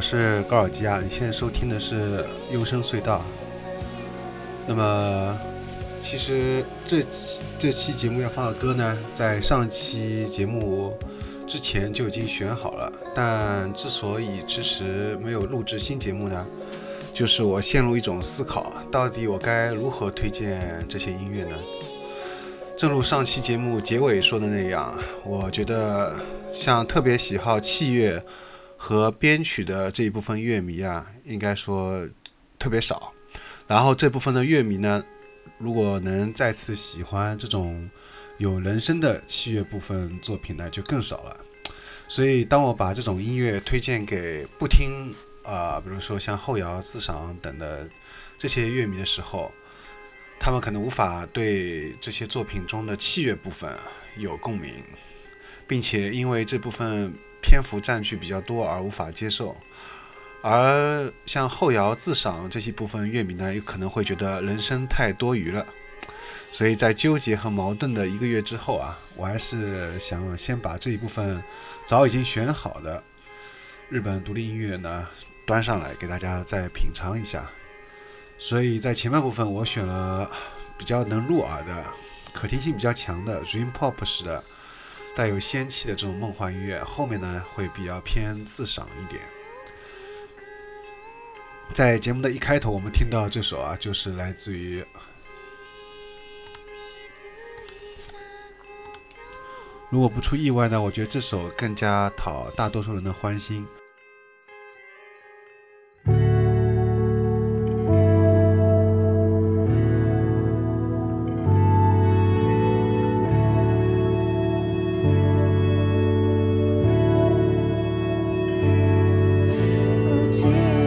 我是高尔基亚，你现在收听的是幽深隧道。那么，其实这期这期节目要放的歌呢，在上期节目之前就已经选好了，但之所以迟迟没有录制新节目呢，就是我陷入一种思考，到底我该如何推荐这些音乐呢？正如上期节目结尾说的那样，我觉得像特别喜好器乐。和编曲的这一部分乐迷啊，应该说特别少。然后这部分的乐迷呢，如果能再次喜欢这种有人声的器乐部分作品呢，就更少了。所以当我把这种音乐推荐给不听啊，比如说像后摇、自赏等的这些乐迷的时候，他们可能无法对这些作品中的器乐部分有共鸣，并且因为这部分。篇幅占据比较多而无法接受，而像后摇自赏这些部分乐迷呢，有可能会觉得人声太多余了。所以在纠结和矛盾的一个月之后啊，我还是想先把这一部分早已经选好的日本独立音乐呢端上来给大家再品尝一下。所以在前半部分我选了比较能入耳的、可听性比较强的 Dream Pop 式的。带有仙气的这种梦幻音乐，后面呢会比较偏自赏一点。在节目的一开头，我们听到这首啊，就是来自于，如果不出意外呢，我觉得这首更加讨大多数人的欢心。七月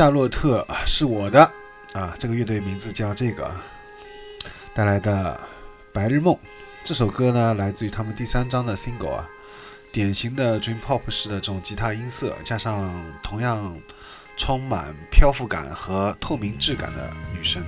夏洛特是我的啊，这个乐队名字叫这个，带来的《白日梦》这首歌呢，来自于他们第三张的 single 啊，典型的 dream pop 式的这种吉他音色，加上同样充满漂浮感和透明质感的女声。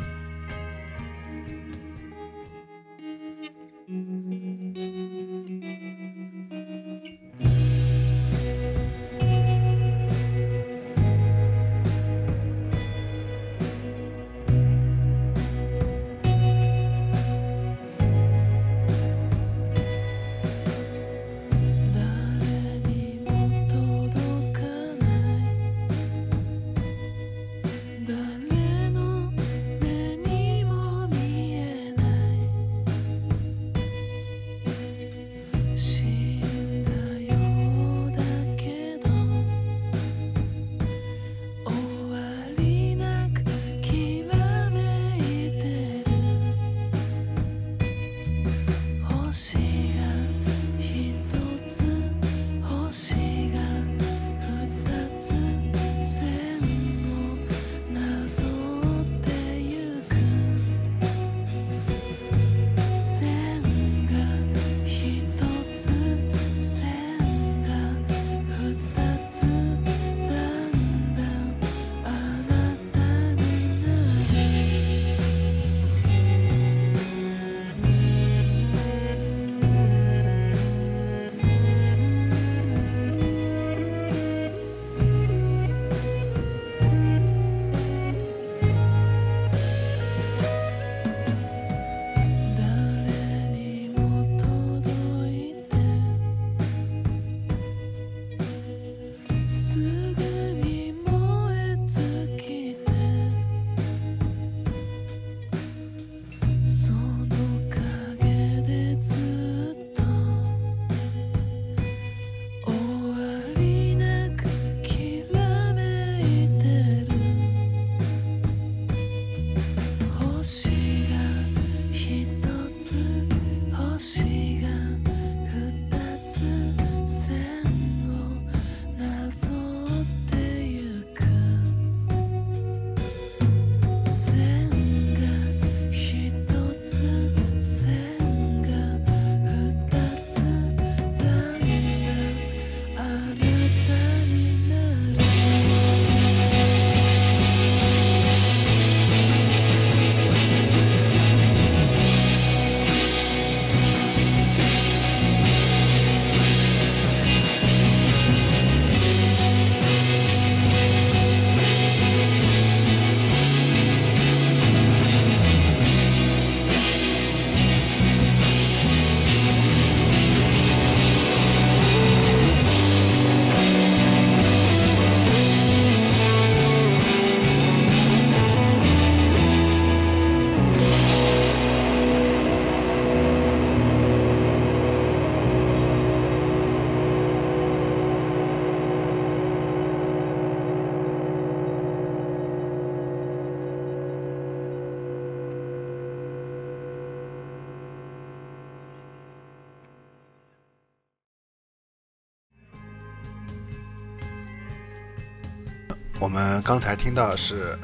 我们刚才听到的是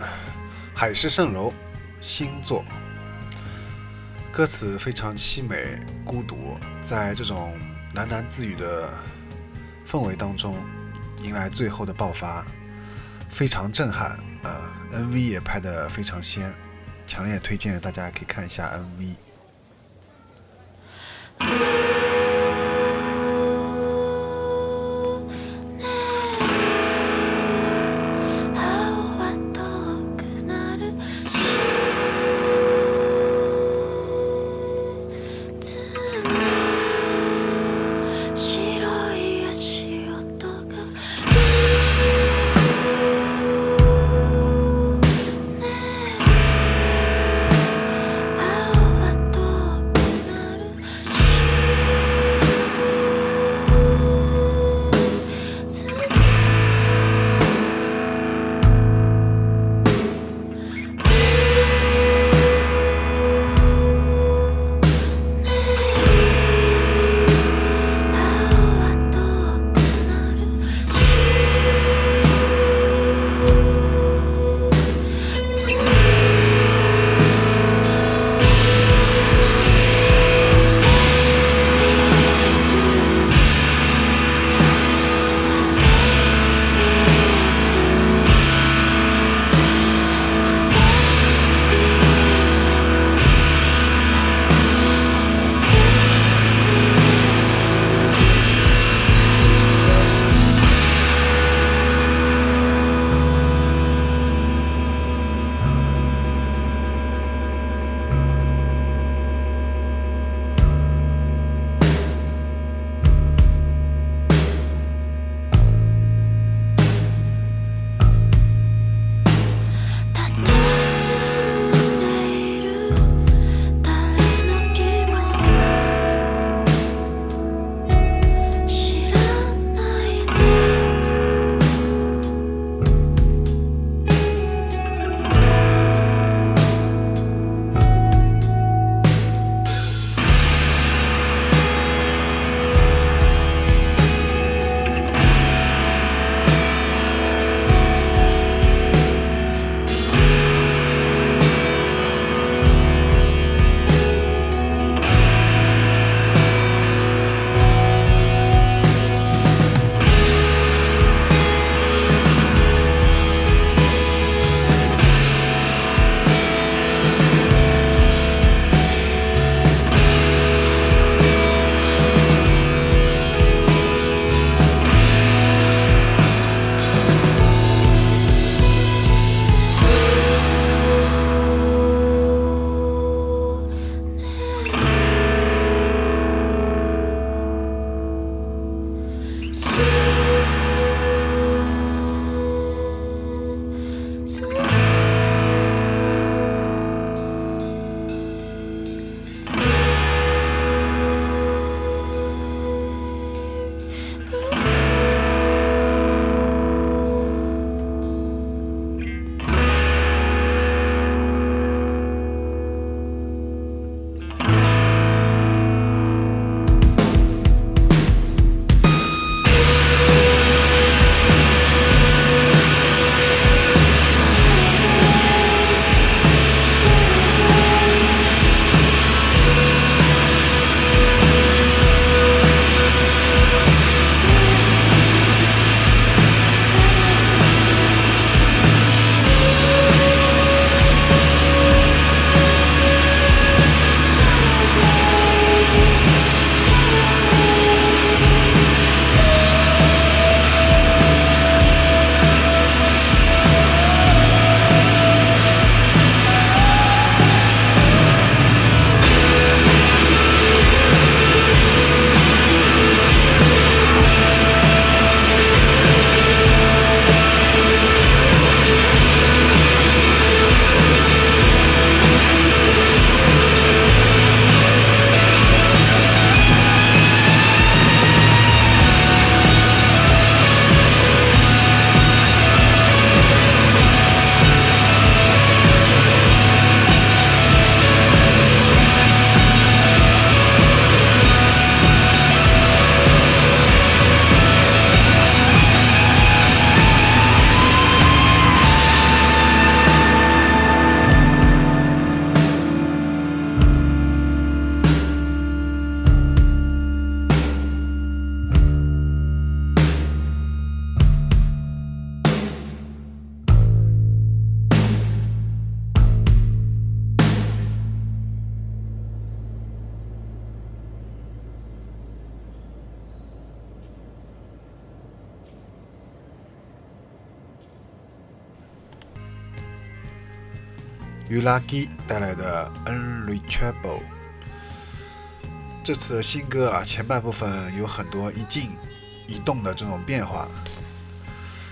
海市蜃楼星座，歌词非常凄美、孤独，在这种喃喃自语的氛围当中，迎来最后的爆发，非常震撼。呃，MV 也拍得非常鲜，强烈推荐大家可以看一下 MV。Ulagi 带来的 Unreachable。这次的新歌啊，前半部分有很多一静一动的这种变化，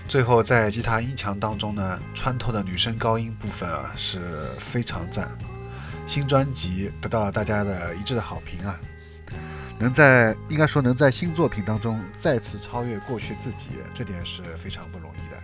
最后在吉他音墙当中呢，穿透的女声高音部分啊是非常赞。新专辑得到了大家的一致的好评啊，能在应该说能在新作品当中再次超越过去自己，这点是非常不容易的。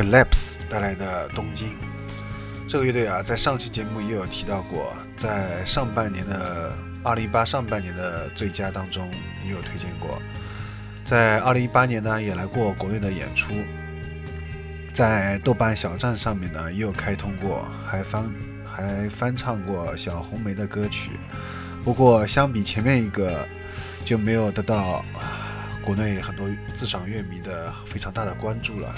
Collapse 带来的《东京》。这个乐队啊，在上期节目也有提到过，在上半年的二零一八上半年的最佳当中也有推荐过。在二零一八年呢，也来过国内的演出，在豆瓣小站上面呢也有开通过，还翻还翻唱过小红梅的歌曲。不过相比前面一个，就没有得到国内很多自赏乐迷的非常大的关注了。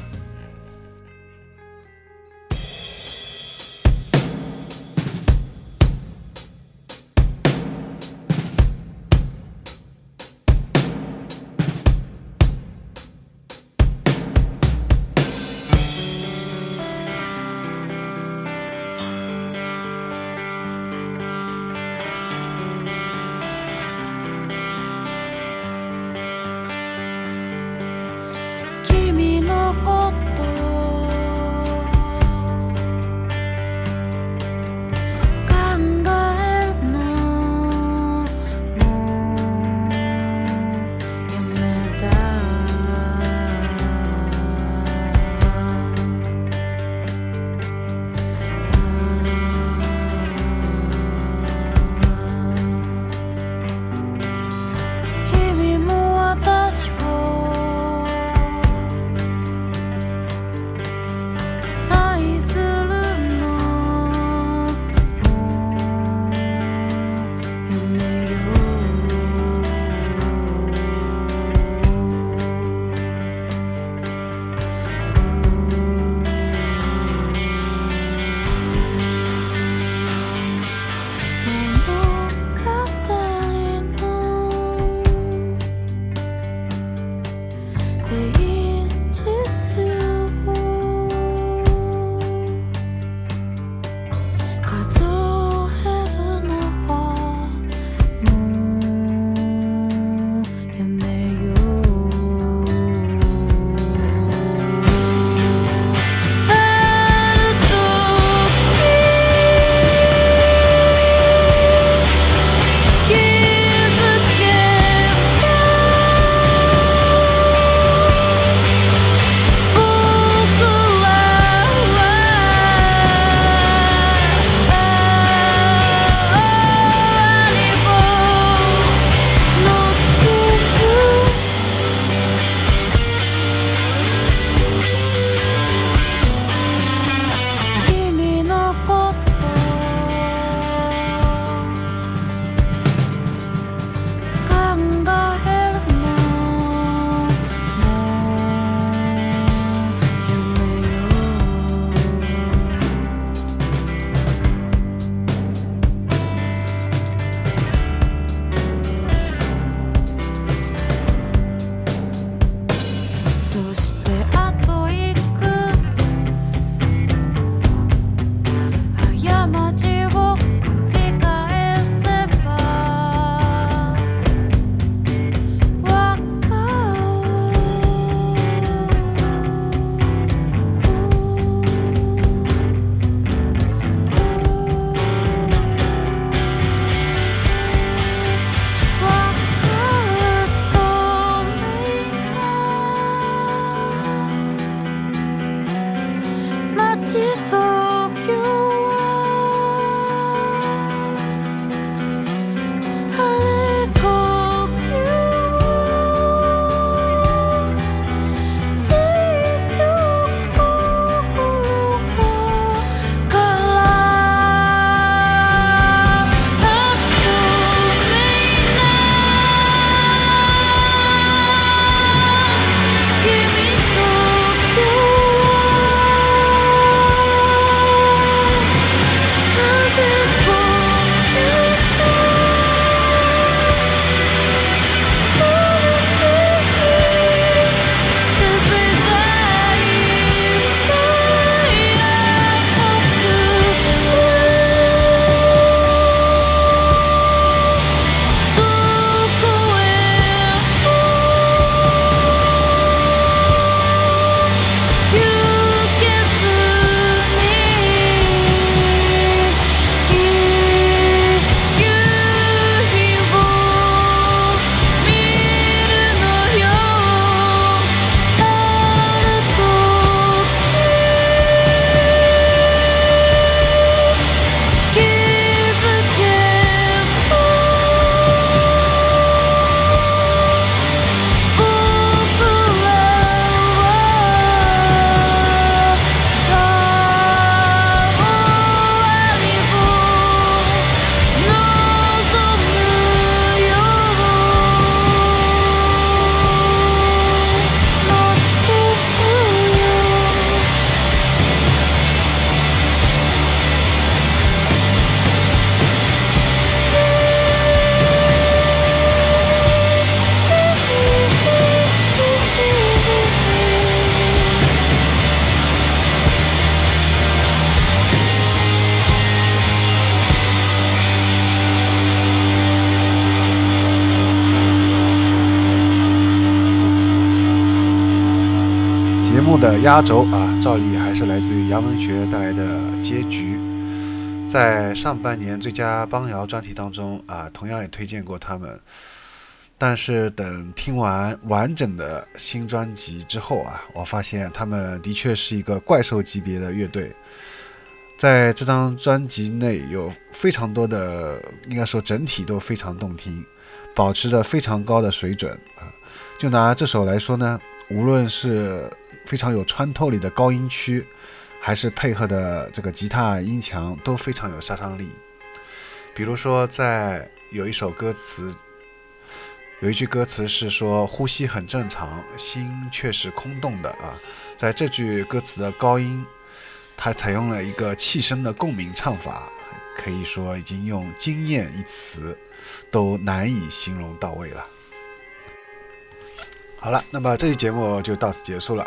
压轴啊，照例还是来自于杨文学带来的《结局》。在上半年最佳帮摇专题当中啊，同样也推荐过他们。但是等听完完整的新专辑之后啊，我发现他们的确是一个怪兽级别的乐队。在这张专辑内有非常多的，应该说整体都非常动听，保持着非常高的水准啊。就拿这首来说呢，无论是 非常有穿透力的高音区，还是配合的这个吉他音墙，都非常有杀伤力。比如说，在有一首歌词，有一句歌词是说“呼吸很正常，心却是空洞的”啊，在这句歌词的高音。它采用了一个气声的共鸣唱法，可以说已经用惊艳一词都难以形容到位了。好了，那么这期节目就到此结束了。